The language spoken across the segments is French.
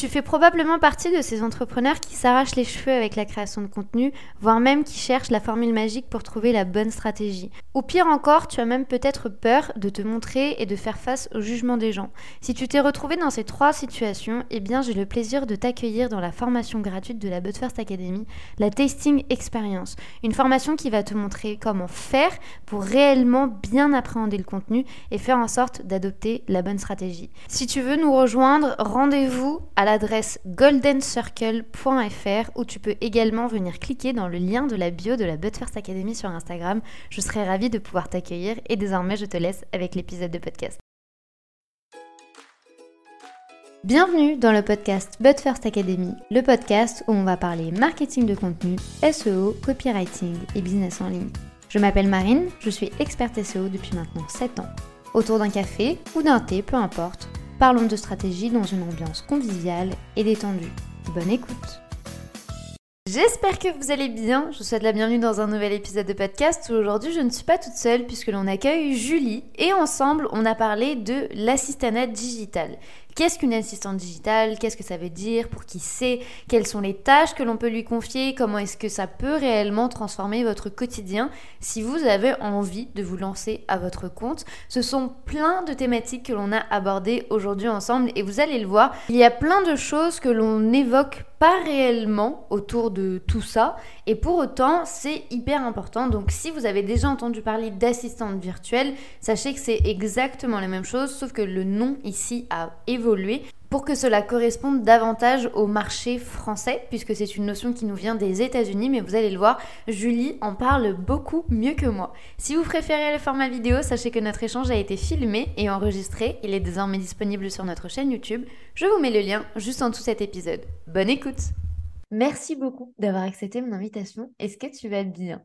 Tu fais probablement partie de ces entrepreneurs qui s'arrachent les cheveux avec la création de contenu, voire même qui cherchent la formule magique pour trouver la bonne stratégie. Ou pire encore, tu as même peut-être peur de te montrer et de faire face au jugement des gens. Si tu t'es retrouvé dans ces trois situations, eh bien j'ai le plaisir de t'accueillir dans la formation gratuite de la But First Academy, la Tasting Experience. Une formation qui va te montrer comment faire pour réellement bien appréhender le contenu et faire en sorte d'adopter la bonne stratégie. Si tu veux nous rejoindre, rendez-vous à l'adresse goldencircle.fr où tu peux également venir cliquer dans le lien de la bio de la But First Academy sur Instagram. Je serai ravie de pouvoir t'accueillir et désormais je te laisse avec l'épisode de podcast. Bienvenue dans le podcast But First Academy, le podcast où on va parler marketing de contenu, SEO, copywriting et business en ligne. Je m'appelle Marine, je suis experte SEO depuis maintenant 7 ans. Autour d'un café ou d'un thé, peu importe, Parlons de stratégie dans une ambiance conviviale et détendue. Bonne écoute J'espère que vous allez bien. Je vous souhaite la bienvenue dans un nouvel épisode de podcast aujourd'hui je ne suis pas toute seule puisque l'on accueille Julie et ensemble on a parlé de l'assistanat digital. Qu'est-ce qu'une assistante digitale? Qu'est-ce que ça veut dire? Pour qui c'est? Quelles sont les tâches que l'on peut lui confier? Comment est-ce que ça peut réellement transformer votre quotidien? Si vous avez envie de vous lancer à votre compte Ce sont plein de thématiques que l'on a abordées aujourd'hui ensemble et vous allez le voir, il y a plein de choses que l'on n'évoque pas réellement autour de tout ça. Et pour autant c'est hyper important. Donc si vous avez déjà entendu parler d'assistante virtuelle sachez que c'est exactement la même chose sauf que le nom ici a évolué pour que cela corresponde davantage au marché français, puisque c'est une notion qui nous vient des États-Unis, mais vous allez le voir, Julie en parle beaucoup mieux que moi. Si vous préférez le format vidéo, sachez que notre échange a été filmé et enregistré, il est désormais disponible sur notre chaîne YouTube. Je vous mets le lien juste en dessous de cet épisode. Bonne écoute Merci beaucoup d'avoir accepté mon invitation. Est-ce que tu vas bien?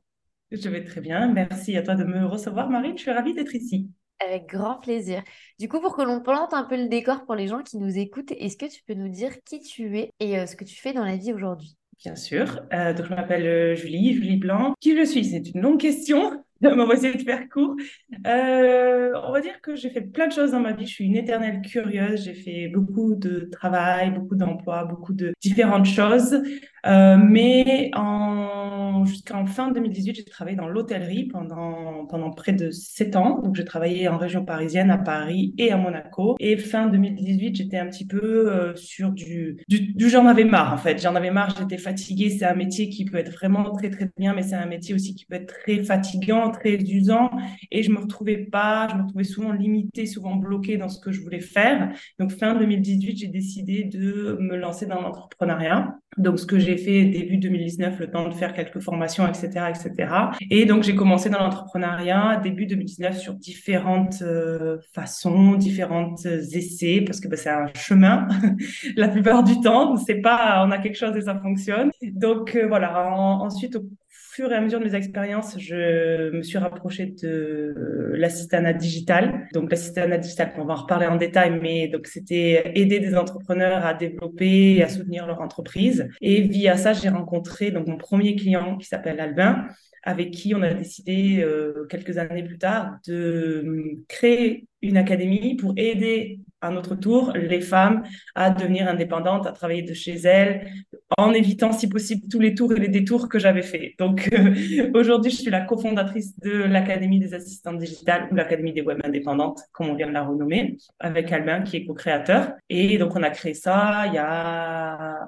Je vais très bien, merci à toi de me recevoir Marie, je suis ravie d'être ici. Avec grand plaisir. Du coup, pour que l'on plante un peu le décor pour les gens qui nous écoutent, est-ce que tu peux nous dire qui tu es et euh, ce que tu fais dans la vie aujourd'hui? Bien sûr. Euh, donc, je m'appelle euh, Julie, Julie Blanc. Qui je suis? C'est une longue question. On va essayer de faire court. on va dire que j'ai fait plein de choses dans ma vie. Je suis une éternelle curieuse. J'ai fait beaucoup de travail, beaucoup d'emplois, beaucoup de différentes choses. Mais en jusqu'en fin 2018, j'ai travaillé dans l'hôtellerie pendant, pendant près de sept ans. Donc, j'ai travaillé en région parisienne, à Paris et à Monaco. Et fin 2018, j'étais un petit peu euh, sur du, du, du j'en avais marre, en fait. J'en avais marre, j'étais fatiguée. C'est un métier qui peut être vraiment très, très bien, mais c'est un métier aussi qui peut être très fatigant, très usant. Et je me retrouvais pas, je me retrouvais souvent limitée, souvent bloquée dans ce que je voulais faire. Donc, fin 2018, j'ai décidé de me lancer dans l'entrepreneuriat. Donc, ce que j'ai fait début 2019, le temps de faire quelques formations, etc., etc. Et donc, j'ai commencé dans l'entrepreneuriat début 2019 sur différentes euh, façons, différentes essais, parce que bah, c'est un chemin la plupart du temps. C'est pas, on a quelque chose et ça fonctionne. Donc, euh, voilà. ensuite, fur et à mesure de mes expériences, je me suis rapprochée de l'assistanat digital. Donc l'assistanat digital, on va en reparler en détail, mais donc c'était aider des entrepreneurs à développer et à soutenir leur entreprise. Et via ça, j'ai rencontré donc mon premier client qui s'appelle Albin, avec qui on a décidé euh, quelques années plus tard de créer une académie pour aider à notre tour les femmes à devenir indépendantes, à travailler de chez elles, en évitant si possible tous les tours et les détours que j'avais fait. Donc euh, aujourd'hui, je suis la cofondatrice de l'Académie des assistantes digitales ou l'Académie des web indépendantes, comme on vient de la renommer, avec Albin qui est co-créateur. Et donc on a créé ça il y a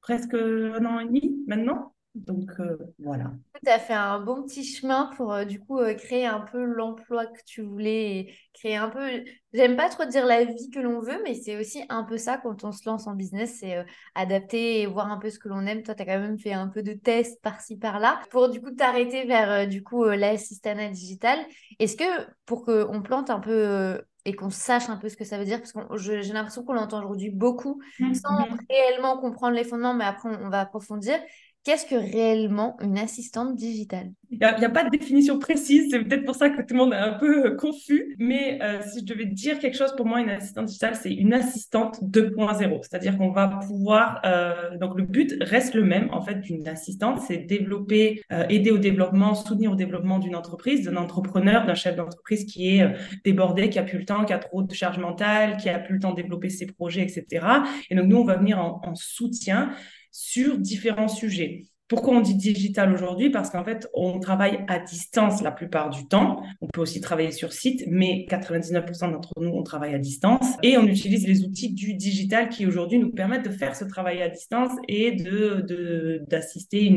presque un an et demi maintenant. Donc euh, voilà. Tu as fait un bon petit chemin pour euh, du coup euh, créer un peu l'emploi que tu voulais et créer un peu, j'aime pas trop dire la vie que l'on veut, mais c'est aussi un peu ça quand on se lance en business, c'est adapter et voir un peu ce que l'on aime. Toi, tu as quand même fait un peu de tests par-ci par-là pour du coup t'arrêter vers du coup l'assistanat digital. Est-ce que pour qu'on plante un peu et qu'on sache un peu ce que ça veut dire, parce que j'ai l'impression qu'on l'entend aujourd'hui beaucoup, mmh, sans mmh. réellement comprendre les fondements, mais après on va approfondir. Qu'est-ce que réellement une assistante digitale? Il n'y a, pas de définition précise, c'est peut-être pour ça que tout le monde est un peu euh, confus, mais euh, si je devais dire quelque chose, pour moi, une assistante digitale, c'est une assistante 2.0, c'est-à-dire qu'on va pouvoir, euh, donc le but reste le même, en fait, d'une assistante, c'est développer, aider au développement, soutenir au développement d'une entreprise, d'un entrepreneur, d'un chef d'entreprise qui est débordé, qui a plus le temps, qui a trop de charge mentale, qui a plus le temps de développer ses projets, etc. Et donc, nous, on va venir en, en soutien sur différents sujets. Pourquoi on dit digital aujourd'hui? Parce qu'en fait, on travaille à distance la plupart du temps. On peut aussi travailler sur site, mais 99% d'entre nous, on travaille à distance. Et on utilise les outils du digital qui aujourd'hui nous permettent de faire ce travail à distance et de d'assister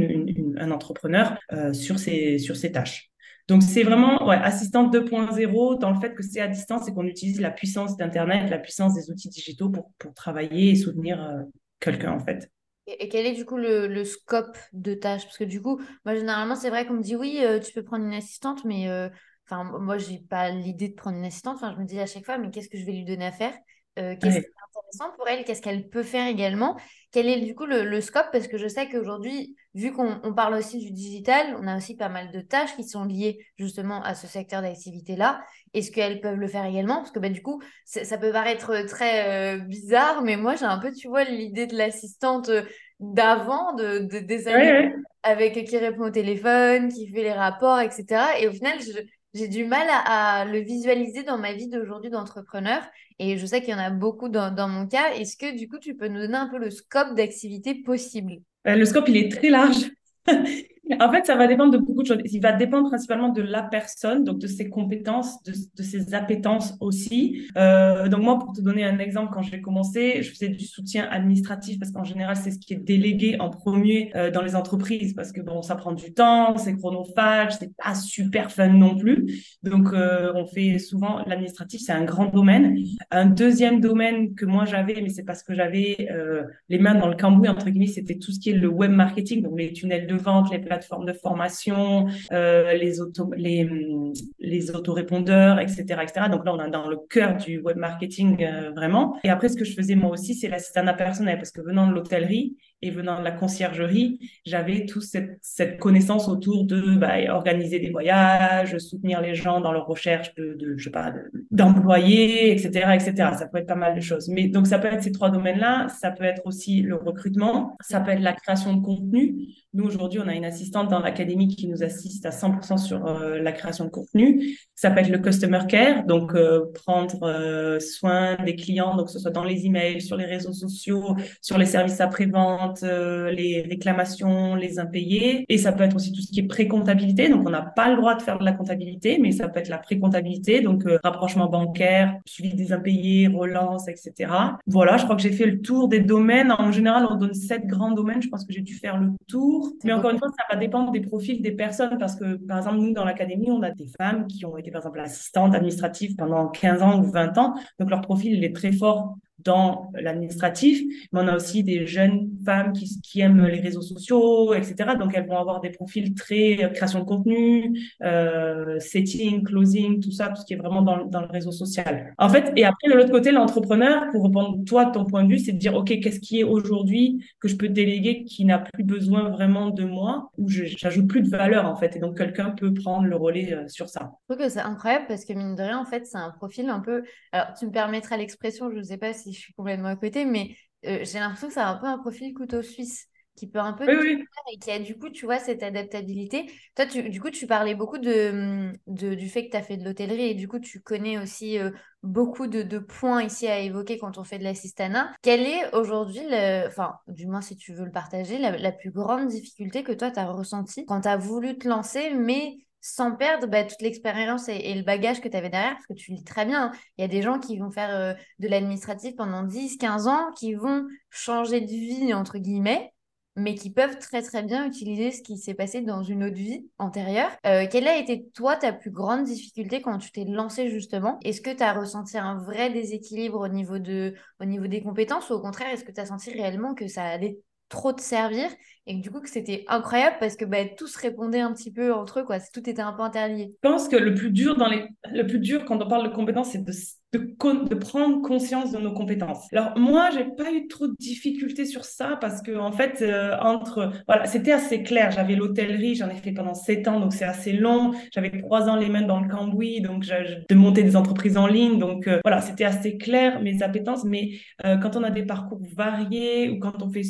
un entrepreneur euh, sur, ses, tâches. Donc, c'est vraiment ouais, assistante 2.0 dans le fait que c'est à distance et qu'on utilise la puissance d'Internet, la puissance des outils digitaux pour, pour travailler et soutenir euh, quelqu'un, en fait. Et quel est du coup le, scope de tâches Parce que du coup, moi généralement, c'est vrai qu'on me dit oui, euh, tu peux prendre une assistante, mais euh, enfin moi, j'ai pas l'idée de prendre une assistante. Enfin, je me dis à chaque fois, mais qu'est-ce que je vais lui donner à faire? Euh, Qu'est-ce intéressant pour elle Qu'est-ce qu'elle peut faire également Quel est du coup le, scope Parce que je sais qu'aujourd'hui, vu qu'on parle aussi du digital, on a aussi pas mal de tâches qui sont liées justement à ce secteur d'activité-là. Est-ce qu'elles peuvent le faire également? Parce que bah, du coup, ça peut paraître très euh, bizarre, mais moi j'ai un peu, tu vois, l'idée de l'assistante euh, d'avant, de, des années, avec qui répond au téléphone, qui fait les rapports, etc. Et au final, je j'ai du mal à, le visualiser dans ma vie d'aujourd'hui d'entrepreneur. Et je sais qu'il y en a beaucoup dans, dans mon cas. Est-ce que du coup, tu peux nous donner un peu le scope d'activité possible? Euh, Le scope, il est très large. En fait, ça va dépendre de beaucoup de choses. Il va dépendre principalement de la personne, donc de ses compétences, de, ses appétences aussi. Euh, donc moi, pour te donner un exemple, quand j'ai commencé, je faisais du soutien administratif parce qu'en général, c'est ce qui est délégué en premier euh, dans les entreprises parce que bon, ça prend du temps, c'est chronophage, c'est pas super fun non plus. Donc euh, on fait souvent l'administratif, c'est un grand domaine. Un deuxième domaine que moi j'avais, mais c'est parce que j'avais les mains dans le cambouis entre guillemets, c'était tout ce qui est le web marketing, donc les tunnels de vente, les plateformes de formation, euh, les, auto, les, les autorépondeurs, etc., etc. Donc là, on est dans le cœur du web marketing euh, vraiment. Et après, ce que je faisais moi aussi, c'est l'assistant personnel parce que venant de l'hôtellerie, et venant de la conciergerie, j'avais toute cette, connaissance autour de bah, organiser des voyages, soutenir les gens dans leur recherche de, sais pas, d'employés, etc., etc. Ça peut être pas mal de choses. Mais donc ça peut être ces trois domaines-là. Ça peut être aussi le recrutement. Ça peut être la création de contenu. Nous aujourd'hui, on a une assistante dans l'académie qui nous assiste à 100% sur euh, la création de contenu. Ça peut être le customer care, donc euh, prendre euh, soin des clients, donc que ce soit dans les emails, sur les réseaux sociaux, sur les services euh, les réclamations, les impayés. Et ça peut être aussi tout ce qui est pré-comptabilité. Donc, on n'a pas le droit de faire de la comptabilité, mais ça peut être la pré-comptabilité, donc euh, rapprochement bancaire, suivi des impayés, relance, etc. Voilà, je crois que j'ai fait le tour des domaines. En général, on donne sept grands domaines. Je pense que j'ai dû faire le tour. Mais encore une fois, ça va dépendre des profils des personnes parce que, par exemple, nous, dans l'académie, on a des femmes qui ont été, par exemple, assistantes administratives pendant 15 ans ou 20 ans. Donc, leur profil, il est très fort dans l'administratif, mais on a aussi des jeunes femmes qui, aiment les réseaux sociaux, etc. Donc, elles vont avoir des profils très euh, création de contenu, euh, setting, closing, tout ça, tout ce qui est vraiment dans, le réseau social. En fait, et après, de l'autre côté, l'entrepreneur, pour répondre toi, ton point de vue, c'est de dire, OK, qu'est-ce qui est aujourd'hui que je peux déléguer qui n'a plus besoin vraiment de moi, ou j'ajoute plus de valeur, en fait. Et donc, quelqu'un peut prendre le relais euh, sur ça. Je trouve que c'est incroyable parce que, mine de rien, en fait, c'est un profil un peu... Alors, tu me permettras l'expression, je ne sais pas si je suis complètement à côté, mais euh, j'ai l'impression que c'est un peu un profil couteau suisse qui peut un peu oui, et qui a du coup, tu vois, cette adaptabilité. Toi, tu, du coup, tu parlais beaucoup de, de du fait que tu as fait de l'hôtellerie et du coup, tu connais aussi euh, beaucoup de, de, points ici à évoquer quand on fait de l'assistanat. Quelle est aujourd'hui, enfin, du moins si tu veux le partager, la, la plus grande difficulté que toi, tu as ressentie quand tu as voulu te lancer, mais sans perdre bah, toute l'expérience et, le bagage que tu avais derrière, parce que tu lis très bien. Hein. Il y a des gens qui vont faire euh, de l'administratif pendant 10, 15 ans, qui vont changer de vie, entre guillemets, mais qui peuvent très très bien utiliser ce qui s'est passé dans une autre vie antérieure. Euh, quelle a été toi ta plus grande difficulté quand tu t'es lancé justement? Est-ce que tu as ressenti un vrai déséquilibre au niveau, de, au niveau des compétences ou au contraire est-ce que tu as senti réellement que ça allait? Trop te servir et du coup que c'était incroyable parce que bah, tout se répondait un petit peu entre eux, quoi. Tout était un peu interlié. Je pense que le plus dur, dans les... le plus dur quand on parle de compétences, c'est de, de, prendre conscience de nos compétences. Alors moi, j'ai pas eu trop de difficultés sur ça parce que en fait, euh, entre voilà, c'était assez clair. J'avais l'hôtellerie, j'en ai fait pendant sept ans, donc c'est assez long. J'avais trois ans les mains dans le cambouis, donc de monter des entreprises en ligne, donc euh, voilà, c'était assez clair mes appétences. Mais euh, quand on a des parcours variés ou quand on fait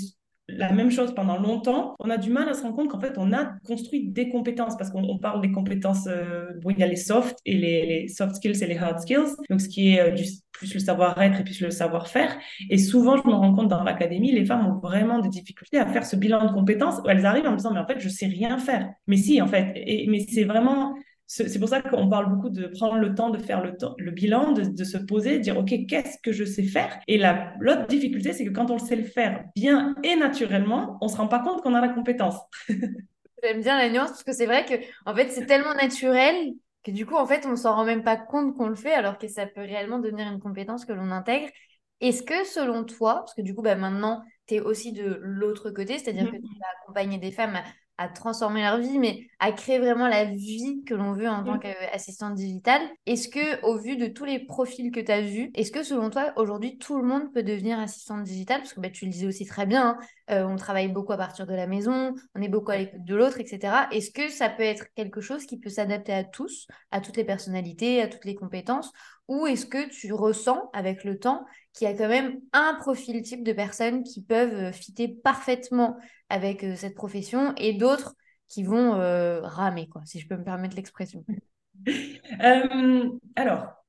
la même chose pendant longtemps, on a du mal à se rendre compte qu'en fait, on a construit des compétences parce qu'on parle des compétences, euh, il y a les soft et les, soft skills et les hard skills, donc ce qui est euh, du, plus le savoir-être et plus le savoir-faire. Et souvent, je me rends compte dans l'académie, les femmes ont vraiment des difficultés à faire ce bilan de compétences où elles arrivent en me disant, mais en fait, je sais rien faire. Mais si, en fait, et, mais c'est vraiment c'est pour ça qu'on parle beaucoup de prendre le temps de faire le, le bilan, de, se poser, de dire, OK, qu'est-ce que je sais faire? Et l'autre difficulté, c'est que quand on le sait le faire bien et naturellement, on ne se rend pas compte qu'on a la compétence. J'aime bien la nuance parce que c'est vrai que en fait, c'est tellement naturel que du coup, en fait, on ne s'en rend même pas compte qu'on le fait alors que ça peut réellement devenir une compétence que l'on intègre. Est-ce que selon toi, parce que du coup, bah, maintenant, tu es aussi de l'autre côté, c'est-à-dire que mm-hmm. tu vas accompagner des femmes à transformer leur vie, mais à créer vraiment la vie que l'on veut en tant mm. qu'assistante digitale. Est-ce que, au vu de tous les profils que tu as vus, est-ce que selon toi, aujourd'hui, tout le monde peut devenir assistante digitale? Parce que bah, tu le disais aussi très bien, hein, euh, on travaille beaucoup à partir de la maison, on est beaucoup à l'écoute de l'autre, etc. Est-ce que ça peut être quelque chose qui peut s'adapter à tous, à toutes les personnalités, à toutes les compétences? Ou est-ce que tu ressens avec le temps qu'il y a quand même un profil type de personnes qui peuvent euh, fitter parfaitement avec euh, cette profession et d'autres qui vont euh, ramer, quoi, si je peux me permettre l'expression Alors,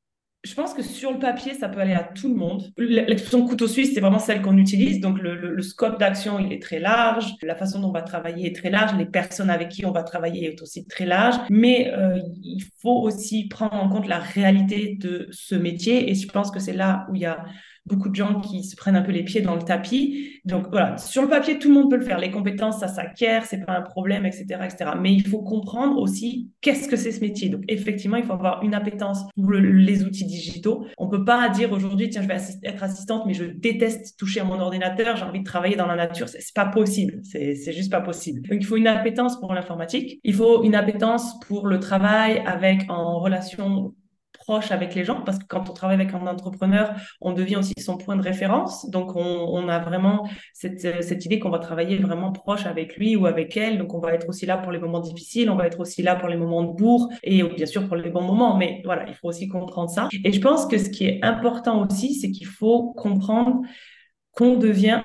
je pense que sur le papier, ça peut aller à tout le monde. L'expression couteau suisse, c'est vraiment celle qu'on utilise. Donc, le, scope d'action, il est très large. La façon dont on va travailler est très large. Les personnes avec qui on va travailler est aussi très large. Mais euh, il faut aussi prendre en compte la réalité de ce métier. Et je pense que c'est là où il y a beaucoup de gens qui se prennent un peu les pieds dans le tapis. Donc voilà, sur le papier, tout le monde peut le faire. Les compétences, ça s'acquiert, c'est pas un problème, etc., etc. Mais il faut comprendre aussi qu'est-ce que c'est ce métier. Donc effectivement, il faut avoir une appétence pour les outils digitaux. On peut pas dire aujourd'hui, tiens, je vais être assistante, mais je déteste toucher à mon ordinateur, j'ai envie de travailler dans la nature. C'est pas possible. C'est juste pas possible. Donc il faut une appétence pour l'informatique. Il faut une appétence pour le travail avec en relation proche avec les gens, parce que quand on travaille avec un entrepreneur, on devient aussi son point de référence. Donc, on, a vraiment cette, cette idée qu'on va travailler vraiment proche avec lui ou avec elle. Donc, on va être aussi là pour les moments difficiles, on va être aussi là pour les moments de bourre et bien sûr pour les bons moments. Mais voilà, il faut aussi comprendre ça. Et je pense que ce qui est important aussi, c'est qu'il faut comprendre qu'on devient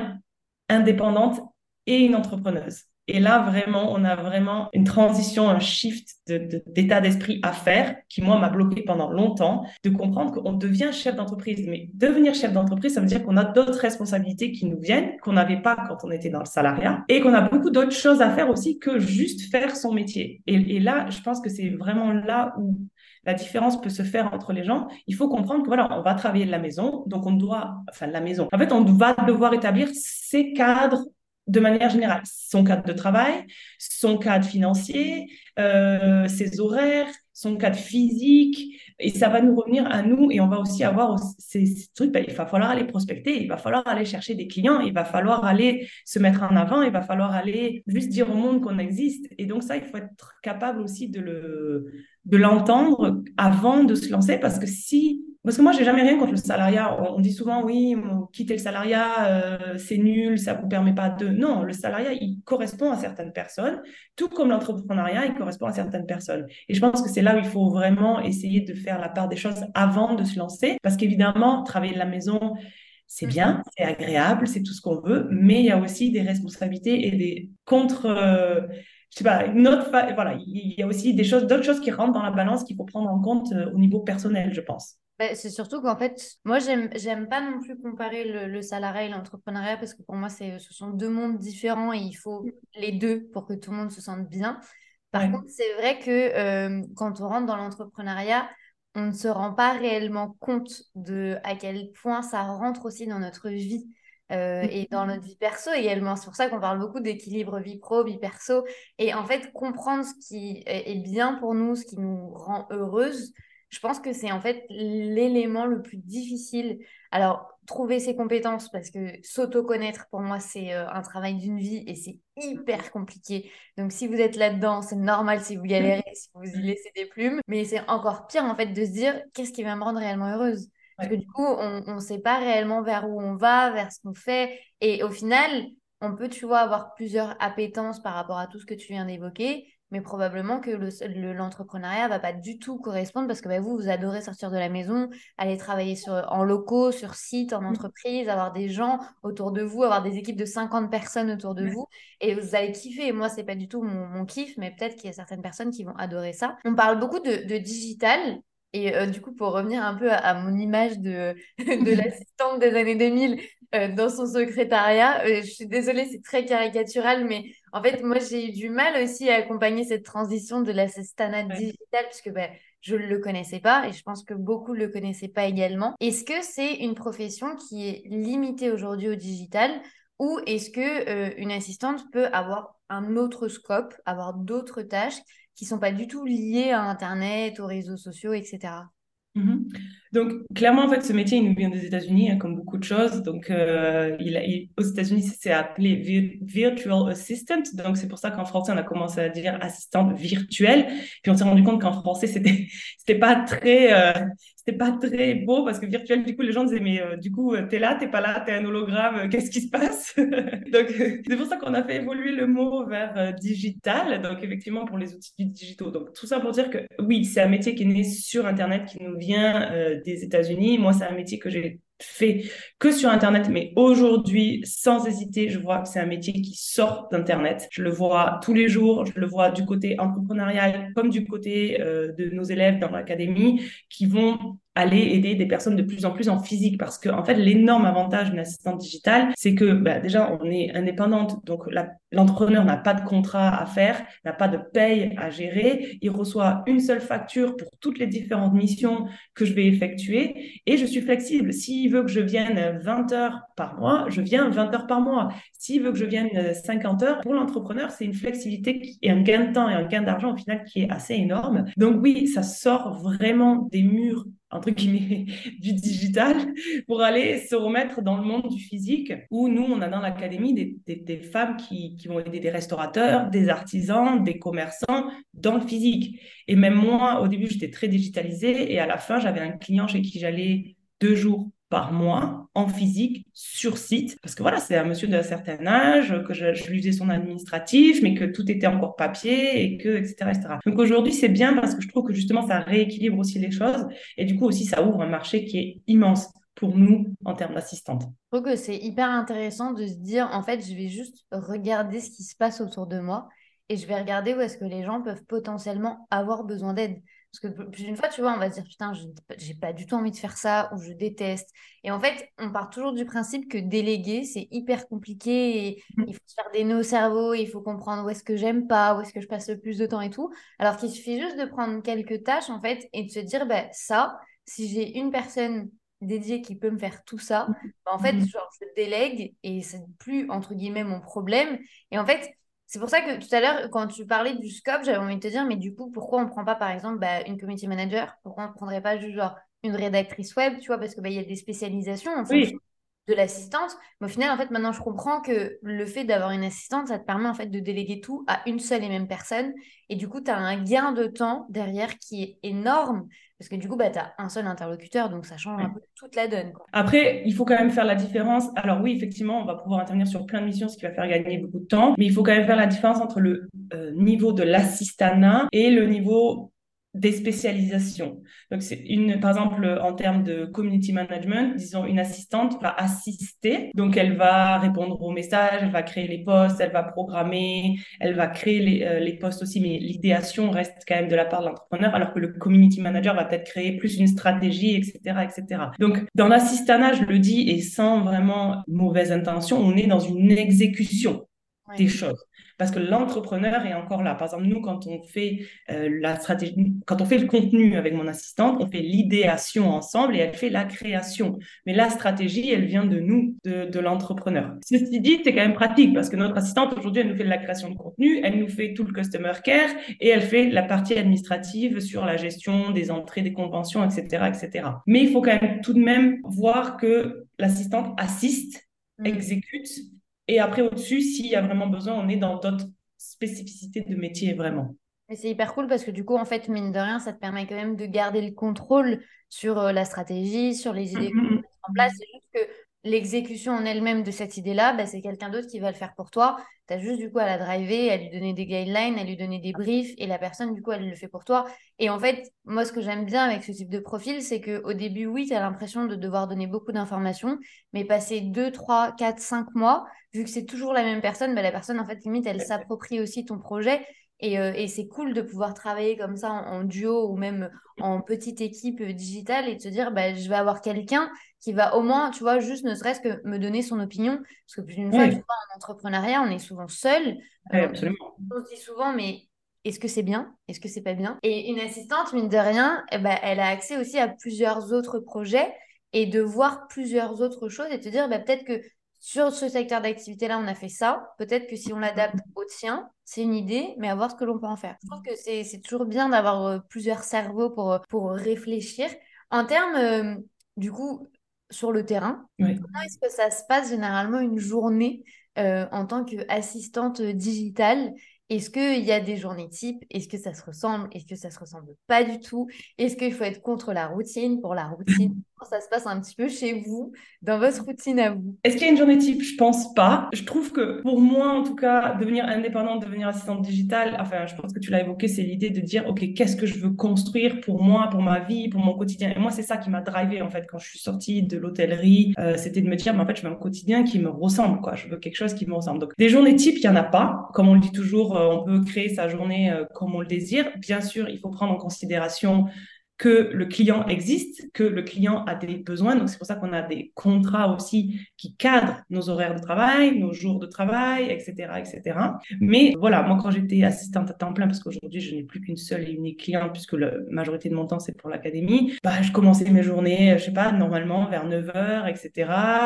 indépendante et une entrepreneuse. Et là, vraiment, on a vraiment une transition, un shift d'état d'esprit à faire qui, moi, m'a bloqué pendant longtemps, de comprendre qu'on devient chef d'entreprise. Mais devenir chef d'entreprise, ça veut dire qu'on a d'autres responsabilités qui nous viennent, qu'on n'avait pas quand on était dans le salariat, et qu'on a beaucoup d'autres choses à faire aussi que juste faire son métier. Et, là, je pense que c'est vraiment là où la différence peut se faire entre les gens. Il faut comprendre que voilà, on va travailler de la maison, donc on doit, enfin de la maison. En fait, on va devoir établir ces cadres de manière générale, son cadre de travail, son cadre financier, euh, ses horaires, son cadre physique, et ça va nous revenir à nous, et on va aussi avoir ces, trucs, ben, il va falloir aller prospecter, il va falloir aller chercher des clients, il va falloir aller se mettre en avant, il va falloir aller juste dire au monde qu'on existe, et donc ça, il faut être capable aussi de le de l'entendre avant de se lancer, parce que si parce que moi, j'ai jamais rien contre le salariat. On, dit souvent, oui, quitter le salariat, euh, c'est nul, ça ne vous permet pas de. Non, le salariat, il correspond à certaines personnes, tout comme l'entrepreneuriat, il correspond à certaines personnes. Et je pense que c'est là où il faut vraiment essayer de faire la part des choses avant de se lancer, parce qu'évidemment, travailler de la maison, c'est bien, c'est agréable, c'est tout ce qu'on veut, mais il y a aussi des responsabilités et des contre. Euh, je sais pas, une autre voilà, il y a aussi des choses, d'autres choses qui rentrent dans la balance qu'il faut prendre en compte euh, au niveau personnel, je pense. Bah, c'est surtout qu'en fait, moi, j'aime, pas non plus comparer le, salariat et l'entrepreneuriat parce que pour moi, c'est, ce sont deux mondes différents et il faut les deux pour que tout le monde se sente bien. Par contre, c'est vrai que euh, quand on rentre dans l'entrepreneuriat, on ne se rend pas réellement compte de à quel point ça rentre aussi dans notre vie. Euh, et dans notre vie perso également. C'est pour ça qu'on parle beaucoup d'équilibre vie pro, vie perso. Et en fait, comprendre ce qui est bien pour nous, ce qui nous rend heureuse, je pense que c'est en fait l'élément le plus difficile. Alors, trouver ses compétences parce que s'auto-connaître, pour moi, c'est euh, un travail d'une vie et c'est hyper compliqué. Donc, si vous êtes là-dedans, c'est normal si vous galérez, si vous y laissez des plumes. Mais c'est encore pire, en fait, de se dire qu'est-ce qui va me rendre réellement heureuse? Parce que du coup, on ne sait pas réellement vers où on va, vers ce qu'on fait. Et au final, on peut, tu vois, avoir plusieurs appétences par rapport à tout ce que tu viens d'évoquer mais probablement que l'entrepreneuriat ne va pas du tout correspondre parce que bah, vous, vous adorez sortir de la maison, aller travailler sur, en locaux, sur site, en mmh. entreprise, avoir des gens autour de vous, avoir des équipes de 50 personnes autour de vous et vous allez kiffer. moi, c'est pas du tout mon, kiff, mais peut-être qu'il y a certaines personnes qui vont adorer ça. On parle beaucoup de, de digital. Et euh, du coup, pour revenir un peu à, mon image de, de l'assistante des années 2000 euh, dans son secrétariat, euh, je suis désolée, c'est très caricatural, mais en fait, moi, j'ai eu du mal aussi à accompagner cette transition de l'assistanat digital parce que ben, je ne le connaissais pas et je pense que beaucoup ne le connaissaient pas également. Est-ce que c'est une profession qui est limitée aujourd'hui au digital ou est-ce que une assistante peut avoir un autre scope, avoir d'autres tâches qui sont pas du tout liées à Internet, aux réseaux sociaux, etc. Mhm. Donc, clairement, en fait, ce métier, il nous vient des États-Unis, hein, comme beaucoup de choses. Donc, euh, il, aux États-Unis, c'est appelé Virtual Assistant. Donc, c'est pour ça qu'en français, on a commencé à dire assistante virtuelle. Puis, on s'est rendu compte qu'en français, c'était, c'était pas très, euh, pas très beau parce que virtuel, du coup, les gens disaient, mais euh, du coup, t'es là, t'es pas là, t'es un hologramme, qu'est-ce qui se passe? Donc, c'est pour ça qu'on a fait évoluer le mot vers digital. Donc, effectivement, pour les outils digitaux. Donc, tout ça pour dire que oui, c'est un métier qui est né sur Internet, qui nous vient des États-Unis. Moi, c'est un métier que j'ai fait que sur Internet, mais aujourd'hui, sans hésiter, je vois que c'est un métier qui sort d'Internet. Je le vois tous les jours, je le vois du côté entrepreneurial comme du côté euh, de nos élèves dans l'académie qui vont aller aider des personnes de plus en plus en physique. Parce que en fait l'énorme avantage d'une assistante digitale c'est que bah, déjà on est indépendante. Donc l'entrepreneur n'a pas de contrat à faire n'a pas de paye à gérer. Il reçoit une seule facture pour toutes les différentes missions que je vais effectuer. Et je suis flexible. S'il veut que je vienne 20 heures par mois je viens 20 heures par mois. S'il veut que je vienne 50 heures pour l'entrepreneur c'est une flexibilité et un gain de temps et un gain d'argent au final qui est assez énorme. Donc oui ça sort vraiment des murs entre guillemets, du digital pour aller se remettre dans le monde du physique où nous, on a dans l'académie des, des, femmes qui, qui, vont aider des restaurateurs, des artisans, des commerçants dans le physique. Et même moi, au début, j'étais très digitalisée et à la fin, j'avais un client chez qui j'allais deux jours par mois en physique sur site. Parce que voilà, c'est un monsieur d'un certain âge, que je, lui faisais son administratif, mais que tout était encore papier et que, etc. etc. Donc aujourd'hui, c'est bien parce que je trouve que justement, ça rééquilibre aussi les choses et du coup aussi, ça ouvre un marché qui est immense pour nous en termes d'assistante. Je trouve que c'est hyper intéressant de se dire, en fait, je vais juste regarder ce qui se passe autour de moi et je vais regarder où est-ce que les gens peuvent potentiellement avoir besoin d'aide. Parce que plus d'une fois, tu vois, on va se dire, putain, j'ai pas du tout envie de faire ça ou je déteste. Et en fait, on part toujours du principe que déléguer, c'est hyper compliqué et mm. il faut se faire des nœuds au cerveau, il faut comprendre où est-ce que j'aime pas, où est-ce que je passe le plus de temps et tout. Alors qu'il suffit juste de prendre quelques tâches, en fait, et de se dire, bah, ça, si j'ai une personne dédiée qui peut me faire tout ça, mm. bah, en fait, mm. genre, je délègue et c'est plus, entre guillemets, mon problème. Et en fait, c'est pour ça que tout à l'heure, quand tu parlais du scope, j'avais envie de te dire, mais du coup, pourquoi on ne prend pas, par exemple, bah, une community manager? Pourquoi on ne prendrait pas juste genre une rédactrice web, tu vois, parce qu'il bah, y a des spécialisations en fonction de l'assistante. Mais au final, en fait, maintenant, je comprends que le fait d'avoir une assistante, ça te permet en fait de déléguer tout à une seule et même personne. Et du coup, tu as un gain de temps derrière qui est énorme. Parce que du coup, bah, tu as un seul interlocuteur, donc ça change un peu toute la donne. Après, il faut quand même faire la différence. Alors oui, effectivement, on va pouvoir intervenir sur plein de missions, ce qui va faire gagner beaucoup de temps, mais il faut quand même faire la différence entre le euh, niveau de l'assistanat et le niveau des spécialisations. Donc, c'est une, par exemple, en termes de community management, disons, une assistante va assister. Donc, elle va répondre aux messages, elle va créer les posts, elle va programmer, elle va créer les, euh, les posts aussi, mais l'idéation reste quand même de la part de l'entrepreneur, alors que le community manager va peut-être créer plus une stratégie, etc., etc. Donc, dans l'assistanat, je le dis, et sans vraiment mauvaise intention, on est dans une exécution des choses parce que l'entrepreneur est encore là. Par exemple, nous, quand on fait euh, la stratégie, quand on fait le contenu avec mon assistante, on fait l'idéation ensemble et elle fait la création. Mais la stratégie, elle vient de nous, de, l'entrepreneur. Ceci dit, c'est quand même pratique parce que notre assistante, aujourd'hui, elle nous fait de la création de contenu, elle nous fait tout le customer care et elle fait la partie administrative sur la gestion des entrées, des conventions, etc., etc. Mais il faut quand même tout de même voir que l'assistante assiste, Mm. exécute, et après au-dessus, s'il y a vraiment besoin, on est dans d'autres spécificités de métier vraiment. Mais c'est hyper cool parce que du coup, en fait, mine de rien, ça te permet quand même de garder le contrôle sur euh, la stratégie, sur les idées que tu Mhm. mets en place. C'est juste que l'exécution en elle-même de cette idée-là, bah, c'est quelqu'un d'autre qui va le faire pour toi. Tu as juste du coup à la driver, à lui donner des guidelines, à lui donner des briefs et la personne, du coup, elle le fait pour toi. Et en fait, moi, ce que j'aime bien avec ce type de profil, c'est qu'au début, oui, tu as l'impression de devoir donner beaucoup d'informations, mais passer 2, 3, 4, 5 mois, vu que c'est toujours la même personne, bah, la personne, en fait, limite, elle s'approprie aussi ton projet. Et, euh, et c'est cool de pouvoir travailler comme ça en, en duo ou même en petite équipe digitale et de se dire, bah, je vais avoir quelqu'un qui va au moins, tu vois, juste ne serait-ce que me donner son opinion. Parce que plus d'une fois, Oui. tu vois, en entrepreneuriat, on est souvent seul. Oui, Euh, absolument. on se dit souvent, mais est-ce que c'est bien? Est-ce que c'est pas bien? Et une assistante, mine de rien, eh ben, elle a accès aussi à plusieurs autres projets et de voir plusieurs autres choses et te dire, bah, peut-être que sur ce secteur d'activité-là, on a fait ça. Peut-être que si on l'adapte au tien, c'est une idée, mais à voir ce que l'on peut en faire. Je trouve que c'est toujours bien d'avoir euh, plusieurs cerveaux pour, euh, pour réfléchir. En termes, euh, du coup, sur le terrain, Oui. Comment est-ce que ça se passe généralement une journée euh, en tant qu'assistante digitale? Est-ce qu'il y a des journées types? Est-ce que ça se ressemble? Est-ce que ça se ressemble pas du tout? Est-ce qu'il faut être contre la routine pour la routine? Ça se passe un petit peu chez vous, dans votre routine à vous? Est-ce qu'il y a une journée type? Je pense pas. Je trouve que pour moi, en tout cas, devenir indépendante, devenir assistante digitale, enfin, je pense que tu l'as évoqué, c'est l'idée de dire, OK, qu'est-ce que je veux construire pour moi, pour ma vie, pour mon quotidien? Et moi, c'est ça qui m'a drivé, en fait, quand je suis sortie de l'hôtellerie, euh, c'était de me dire, mais en fait, je veux un quotidien qui me ressemble, quoi. Je veux quelque chose qui me ressemble. Donc, des journées types, il y en a pas. Comme on le dit toujours, euh, on peut créer sa journée euh, comme on le désire. Bien sûr, il faut prendre en considération que le client existe, que le client a des besoins. Donc, c'est pour ça qu'on a des contrats aussi qui cadrent nos horaires de travail, nos jours de travail, etc., etc. Mais voilà, moi, quand j'étais assistante à temps plein, parce qu'aujourd'hui, je n'ai plus qu'une seule et unique cliente, puisque la majorité de mon temps, c'est pour l'académie, bah, je commençais mes journées, je sais pas, normalement vers 9h, etc.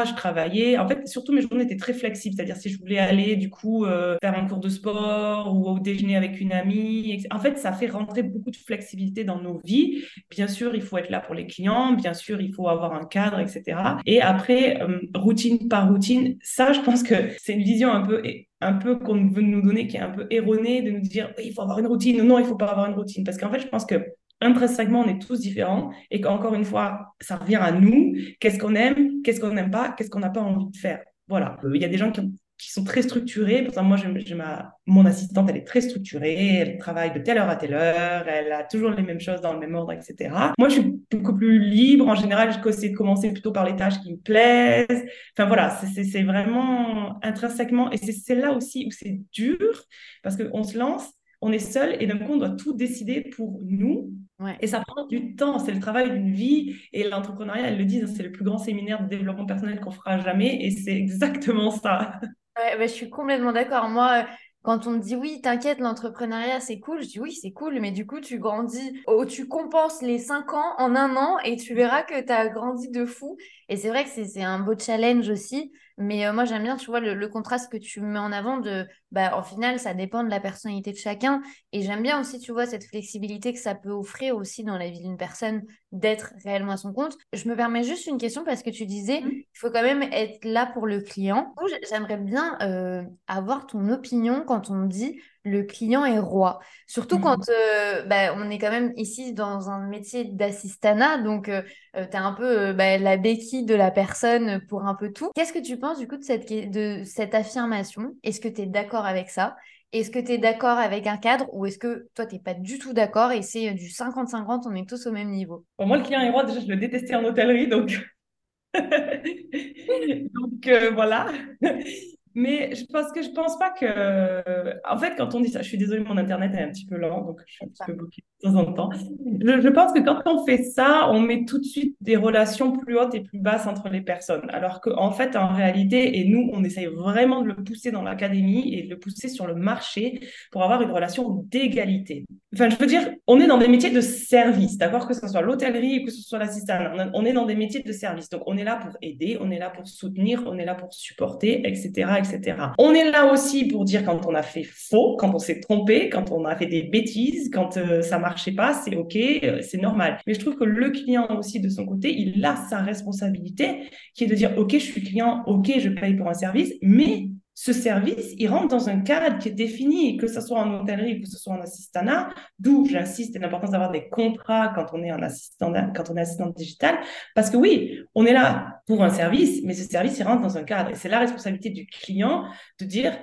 Je travaillais. En fait, surtout, mes journées étaient très flexibles. C'est-à-dire, si je voulais aller, du coup, euh, faire un cours de sport ou au déjeuner avec une amie, en fait, ça fait rentrer beaucoup de flexibilité dans nos vies. Bien sûr, il faut être là pour les clients, bien sûr, il faut avoir un cadre, etc. Et après, euh, routine par routine, ça, je pense que c'est une vision un peu, un peu qu'on veut nous donner, qui est un peu erronée, de nous dire, il faut avoir une routine, ou non, il faut pas avoir une routine. Parce qu'en fait, je pense que intrinsèquement, on est tous différents et qu'encore une fois, ça revient à nous. Qu'est-ce qu'on aime, qu'est-ce qu'on n'aime pas, qu'est-ce qu'on n'a pas envie de faire. Voilà. Il y a des gens qui ont qui sont très structurés. Exemple, moi, j'ai ma, mon assistante, elle est très structurée, elle travaille de telle heure à telle heure, elle a toujours les mêmes choses dans le même ordre, etc. Moi, je suis beaucoup plus libre. En général, j'essaie de commencer plutôt par les tâches qui me plaisent. Enfin, voilà, c'est vraiment intrinsèquement, et c'est là aussi où c'est dur, parce qu'on se lance, on est seul, et d'un coup, on doit tout décider pour nous. Ouais. Et ça prend du temps, c'est le travail d'une vie. Et l'entrepreneuriat, elle le dit, c'est le plus grand séminaire de développement personnel qu'on fera jamais. Et c'est exactement ça. Ouais, bah, je suis complètement d'accord. Moi, quand on me dit oui, t'inquiète, l'entrepreneuriat c'est cool, je dis oui, c'est cool, mais du coup, tu grandis, oh, tu compenses les 5 ans en un an et tu verras que tu as grandi de fou. Et c'est vrai que c'est un beau challenge aussi. Mais euh, moi, j'aime bien, tu vois, le, le, contraste que tu mets en avant de, bah, en final, ça dépend de la personnalité de chacun. Et j'aime bien aussi, tu vois, cette flexibilité que ça peut offrir aussi dans la vie d'une personne d'être réellement à son compte. Je me permets juste une question parce que tu disais, il faut quand même être là pour le client. J'aimerais bien euh, avoir ton opinion quand on dit le client est roi. Surtout quand euh, bah, on est quand même ici dans un métier d'assistanat, donc euh, tu as un peu euh, bah, la béquille de la personne pour un peu tout. Qu'est-ce que tu penses du coup de cette, de cette affirmation? Est-ce que tu es d'accord avec ça Est-ce que tu es d'accord avec un cadre ou est-ce que toi, tu n'es pas du tout d'accord et c'est du 50-50, on est tous au même niveau? Pour moi, le client est roi, déjà, je le détestais en hôtellerie, donc... donc euh, voilà. Mais je pense que je pense pas que. En fait, quand on dit ça, je suis désolée, mon internet est un petit peu lent, donc je suis un petit peu bloquée de temps en temps. Je, je, pense que quand on fait ça, on met tout de suite des relations plus hautes et plus basses entre les personnes. Alors qu'en fait, en réalité, et nous, on essaye vraiment de le pousser dans l'académie et de le pousser sur le marché pour avoir une relation d'égalité. Enfin, je veux dire, on est dans des métiers de service, d'accord? Que ce soit l'hôtellerie ou que ce soit l'assistant. On est dans des métiers de service. Donc, on est là pour aider, on est là pour soutenir, on est là pour supporter, etc On est là aussi pour dire quand on a fait faux, quand on s'est trompé, quand on a fait des bêtises, quand euh, ça marchait pas, c'est OK, euh, c'est normal. Mais je trouve que le client aussi, de son côté, il a sa responsabilité qui est de dire OK, je suis client, OK, je paye pour un service, mais ce service, il rentre dans un cadre qui est défini, que ce soit en hôtellerie, que ce soit en assistanat, d'où j'insiste l'importance d'avoir des contrats quand on est en assistant, quand on est assistant digital, parce que oui, on est là pour un service, mais ce service, il rentre dans un cadre. Et c'est la responsabilité du client de dire,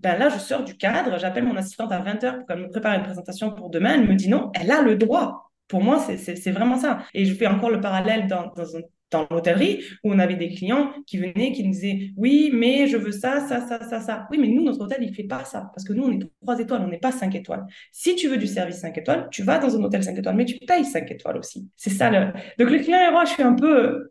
ben là, je sors du cadre, j'appelle mon assistante à 20h pour qu'elle me prépare une présentation pour demain, elle me dit non, elle a le droit. Pour moi, c'est vraiment ça. Et je fais encore le parallèle dans, dans un dans l'hôtellerie où on avait des clients qui venaient, qui nous disaient oui, mais je veux ça, ça, ça, ça, ça. Oui, mais nous, notre hôtel, il fait pas ça parce que nous, on est trois étoiles, on n'est pas cinq étoiles. Si tu veux du service cinq étoiles, tu vas dans un hôtel cinq étoiles, mais tu payes cinq étoiles aussi. C'est ça. Donc le client et moi, je suis un peu,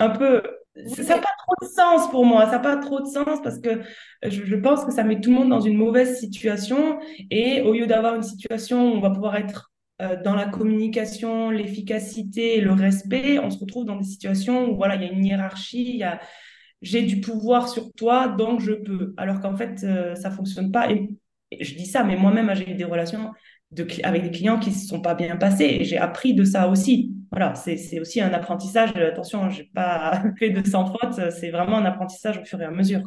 un peu. Ça n'a pas trop de sens pour moi, ça n'a pas trop de sens parce que je, pense que ça met tout le monde dans une mauvaise situation et au lieu d'avoir une situation où on va pouvoir être euh, dans la communication, l'efficacité et le respect, on se retrouve dans des situations où voilà, il y a une hiérarchie, j'ai du pouvoir sur toi, donc je peux. Alors qu'en fait, euh, ça fonctionne pas. Et, je dis ça, mais moi-même, j'ai eu des relations avec des clients qui ne se sont pas bien passés et j'ai appris de ça aussi. Voilà, c'est aussi un apprentissage. Attention, je n'ai pas fait de sans faute, c'est vraiment un apprentissage au fur et à mesure.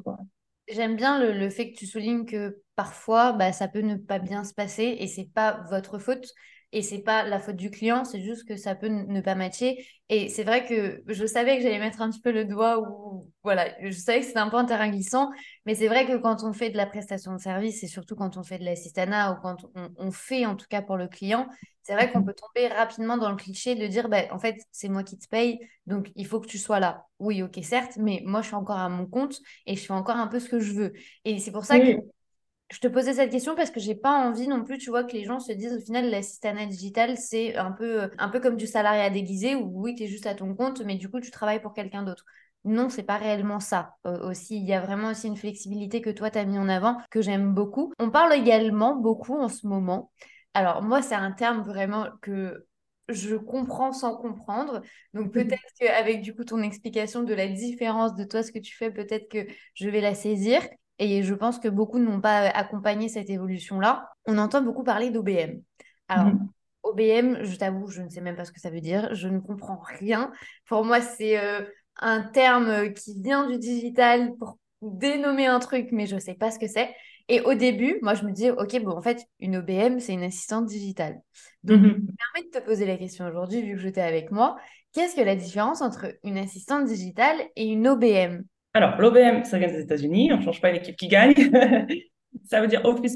J'aime bien le, le, fait que tu soulignes que parfois, bah, ça peut ne pas bien se passer et c'est pas votre faute et c'est pas la faute du client, c'est juste que ça peut ne pas matcher. Et c'est vrai que je savais que j'allais mettre un petit peu le doigt ou voilà, je savais que c'était un peu un terrain glissant, mais c'est vrai que quand on fait de la prestation de service et surtout quand on fait de l'assistanat ou quand on, fait en tout cas pour le client, c'est vrai qu'on mhm. peut tomber rapidement dans le cliché de dire bah, en fait, c'est moi qui te paye, donc il faut que tu sois là. Oui, ok, certes, mais moi je suis encore à mon compte et je fais encore un peu ce que je veux. Et c'est pour ça que je te posais cette question parce que j'ai pas envie non plus, tu vois, que les gens se disent au final, l'assistanat digital, c'est un peu, un peu comme du salariat déguisé où oui, tu es juste à ton compte, mais du coup, tu travailles pour quelqu'un d'autre. Non, c'est pas réellement ça. Euh, aussi, il y a vraiment aussi une flexibilité que toi, tu as mis en avant, que j'aime beaucoup. On parle également beaucoup en ce moment. Alors, moi, c'est un terme vraiment que je comprends sans comprendre. Donc, peut-être qu'avec du coup ton explication de la différence de toi, ce que tu fais, peut-être que je vais la saisir. Et je pense que beaucoup n'ont pas accompagné cette évolution-là. On entend beaucoup parler d'OBM. Alors, mhm. OBM, je t'avoue, je ne sais même pas ce que ça veut dire. Je ne comprends rien. Pour moi, c'est euh, un terme qui vient du digital pour dénommer un truc, mais je ne sais pas ce que c'est. Et au début, moi, je me disais, OK, bon, en fait, une OBM, c'est une assistante digitale. Donc, mhm. je me permets de te poser la question aujourd'hui, vu que j'étais avec moi. Qu'est-ce que la différence entre une assistante digitale et une OBM alors, l'OBM, ça vient des États-Unis. On ne change pas l'équipe qui gagne. ça veut dire Office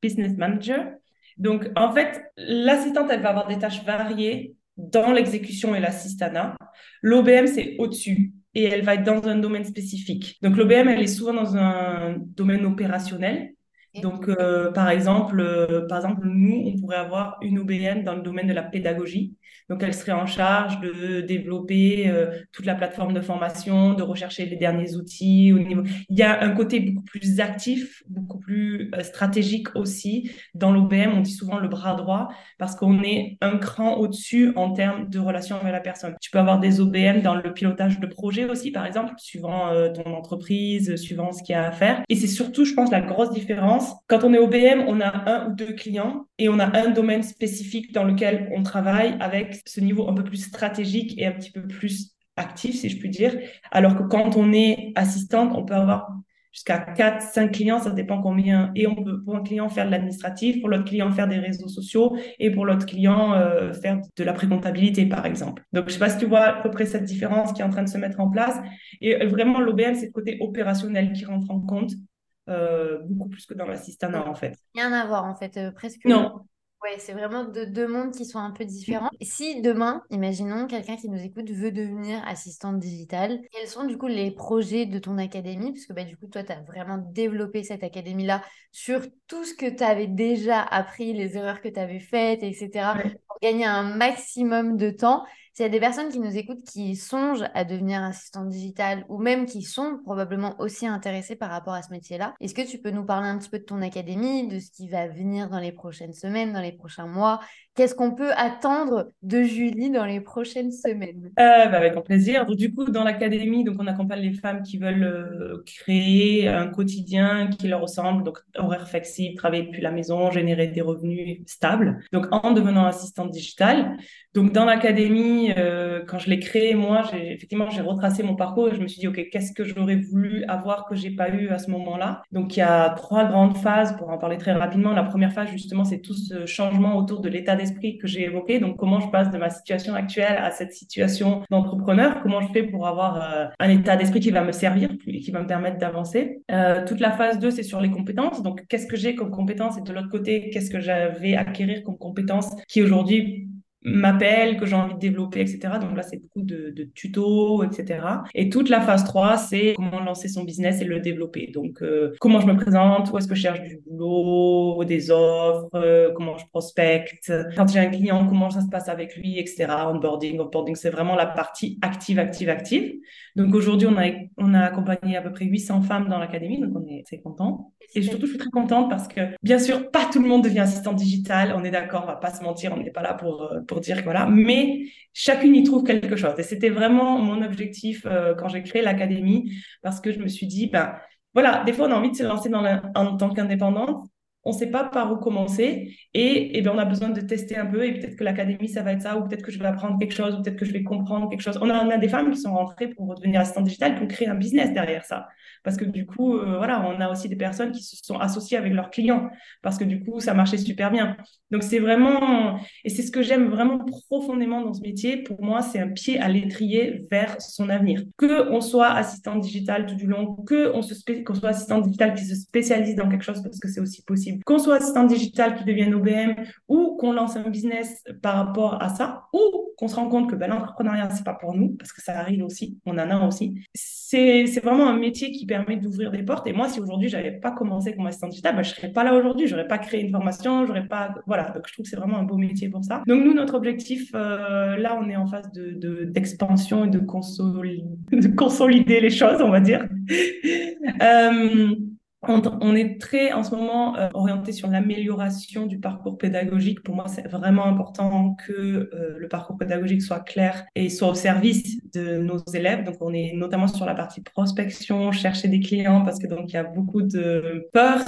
Business, Manager. Donc, en fait, l'assistante, elle va avoir des tâches variées dans l'exécution et l'assistanat. L'OBM, c'est au-dessus et elle va être dans un domaine spécifique. Donc, l'OBM, elle est souvent dans un domaine opérationnel. Donc, euh, par exemple, euh, par exemple, nous, on pourrait avoir une OBM dans le domaine de la pédagogie. Donc, elle serait en charge de développer euh, toute la plateforme de formation, de rechercher les derniers outils. Au niveau... Il y a un côté beaucoup plus actif, beaucoup plus stratégique aussi. Dans l'OBM, on dit souvent le bras droit parce qu'on est un cran au-dessus en termes de relation avec la personne. Tu peux avoir des OBM dans le pilotage de projet aussi, par exemple, suivant ton entreprise, suivant ce qu'il y a à faire. Et c'est surtout, je pense, la grosse différence quand on est OBM, on a un ou deux clients et on a un domaine spécifique dans lequel on travaille avec ce niveau un peu plus stratégique et un petit peu plus actif, si je puis dire. Alors que quand on est assistante, on peut avoir jusqu'à 4, 5 clients, ça dépend combien. Et on peut, pour un client, faire de l'administratif, pour l'autre client, faire des réseaux sociaux, et pour l'autre client, euh, faire de la précomptabilité, par exemple. Donc, je sais pas si tu vois à peu près cette différence qui est en train de se mettre en place. Et vraiment, l'OBM, c'est le côté opérationnel qui rentre en compte. Euh, beaucoup plus que dans l'assistanat en fait. Rien à voir en fait, euh, presque. Non. Ouais, c'est vraiment deux mondes qui sont un peu différents. Si demain, imaginons, quelqu'un qui nous écoute veut devenir assistante digitale, quels sont du coup les projets de ton académie? Parce que bah, du coup, toi, tu as vraiment développé cette académie-là sur tout ce que tu avais déjà appris, les erreurs que tu avais faites, etc., pour gagner un maximum de temps. S'il y a des personnes qui nous écoutent qui songent à devenir assistant digital ou même qui sont probablement aussi intéressées par rapport à ce métier-là, est-ce que tu peux nous parler un petit peu de ton académie, de ce qui va venir dans les prochaines semaines, dans les prochains mois? Qu'est-ce qu'on peut attendre de Julie dans les prochaines semaines? Euh, bah, plaisir. Donc, du coup, dans l'académie, donc on accompagne les femmes qui veulent euh, créer un quotidien qui leur ressemble, donc horaire flexible, travailler depuis la maison, générer des revenus stables. Donc, en devenant assistante digitale. Donc, dans l'académie, euh, quand je l'ai créée, moi, effectivement, j'ai retracé mon parcours et je me suis dit, OK, qu'est-ce que j'aurais voulu avoir que j'ai pas eu à ce moment-là? Donc, il y a trois grandes phases pour en parler très rapidement. La première phase, justement, c'est tout ce changement autour de l'état d'esprit que j'ai évoqué. Donc, comment je passe de ma situation actuelle à cette situation d'entrepreneur? Comment je fais pour avoir euh, un état d'esprit qui va me servir et qui va me permettre d'avancer? Euh, Toute la phase 2, c'est sur les compétences. Donc, qu'est-ce que j'ai comme compétences? Et de l'autre côté, qu'est-ce que j'avais acquérir comme compétences qui aujourd'hui m'appelle, que j'ai envie de développer, etc. Donc là, c'est beaucoup de, de, tutos, etc. Et toute la phase 3, c'est comment lancer son business et le développer. Donc, euh, comment je me présente, où est-ce que je cherche du boulot, des offres, euh, comment je prospecte. Quand j'ai un client, comment ça se passe avec lui, etc. Onboarding, onboarding, c'est vraiment la partie active, active, active. Donc aujourd'hui, on a, on a accompagné à peu près 800 femmes dans l'académie, donc on est très content. Et surtout, je suis très contente parce que, bien sûr, pas tout le monde devient assistant digital. On est d'accord, on va pas se mentir, on n'est pas là pour, euh, dire que voilà. Mais chacune y trouve quelque chose. Et c'était vraiment mon objectif euh, quand j'ai créé l'académie parce que je me suis dit, ben, voilà, des fois, on a envie de se lancer dans en tant qu'indépendante on ne sait pas par où commencer et, et ben, on a besoin de tester un peu et peut-être que l'académie, ça va être ça ou peut-être que je vais apprendre quelque chose ou peut-être que je vais comprendre quelque chose. On a, on a des femmes qui sont rentrées pour devenir assistante digitale pour créer un business derrière ça. Parce que du coup, euh, voilà, on a aussi des personnes qui se sont associées avec leurs clients parce que du coup, ça marchait super bien. Donc, c'est vraiment, et c'est ce que j'aime vraiment profondément dans ce métier. Pour moi, c'est un pied à l'étrier vers son avenir. Que on soit assistante digitale tout du long, que on se qu'on soit assistante digitale qui se spécialise dans quelque chose parce que c'est aussi possible qu'on soit assistant digital qui devienne OBM ou qu'on lance un business par rapport à ça ou qu'on se rend compte que ben, l'entrepreneuriat, c'est pas pour nous parce que ça arrive aussi, on en a aussi. C'est vraiment un métier qui permet d'ouvrir des portes. Et moi, si aujourd'hui, j'avais pas commencé comme assistant digital, ben, je serais pas là aujourd'hui, j'aurais pas créé une formation, j'aurais pas. Voilà. Donc, je trouve que c'est vraiment un beau métier pour ça. Donc, nous, notre objectif, euh, là, on est en phase d'expansion de, et de, de consolider les choses, on va dire. euh, on, est très en ce moment euh, orienté sur l'amélioration du parcours pédagogique. Pour moi, c'est vraiment important que euh, le parcours pédagogique soit clair et soit au service de nos élèves. Donc, on est notamment sur la partie prospection, chercher des clients, parce que donc il y a beaucoup de peur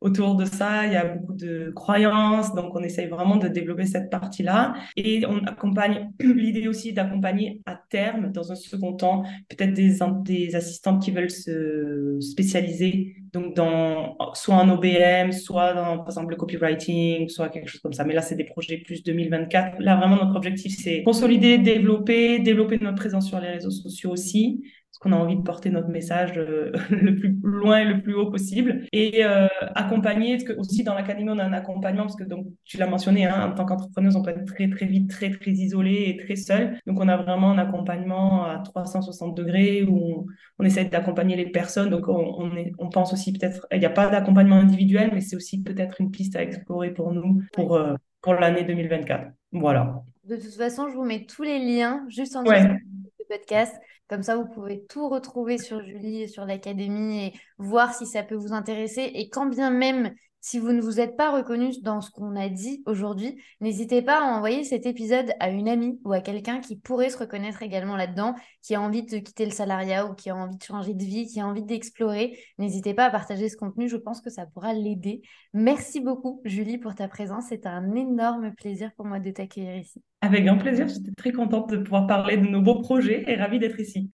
autour de ça, il y a beaucoup de croyances. Donc, on essaye vraiment de développer cette partie-là. Et on accompagne l'idée aussi d'accompagner à terme, dans un second temps, peut-être des, des assistantes qui veulent se spécialiser donc dans soit en OBM, soit dans par exemple le copywriting, soit quelque chose comme ça. Mais là, c'est des projets plus 2024. Là, vraiment, notre objectif, c'est consolider, développer, développer notre présence sur les réseaux sociaux aussi, qu'on a envie de porter notre message euh, le plus loin et le plus haut possible. Et euh, accompagner, parce que aussi dans l'académie, on a un accompagnement, parce que donc, tu l'as mentionné, hein, en tant qu'entrepreneuse, on peut être très, très vite, très, très isolé et très seul. Donc, on a vraiment un accompagnement à 360 degrés où on, essaie d'accompagner les personnes. Donc, on, est, on pense aussi peut-être, il n'y a pas d'accompagnement individuel, mais c'est aussi peut-être une piste à explorer pour nous pour, euh, pour l'année 2024. Voilà. De toute façon, je vous mets tous les liens juste en dessous podcast. Comme ça, vous pouvez tout retrouver sur Julie et sur l'Académie et voir si ça peut vous intéresser. Et quand bien même si vous ne vous êtes pas reconnu dans ce qu'on a dit aujourd'hui, n'hésitez pas à envoyer cet épisode à une amie ou à quelqu'un qui pourrait se reconnaître également là-dedans, qui a envie de quitter le salariat ou qui a envie de changer de vie, qui a envie d'explorer. N'hésitez pas à partager ce contenu, je pense que ça pourra l'aider. Merci beaucoup, Julie, pour ta présence. C'est un énorme plaisir pour moi de t'accueillir ici. Avec grand plaisir, j'étais très contente de pouvoir parler de nos beaux projets et ravie d'être ici.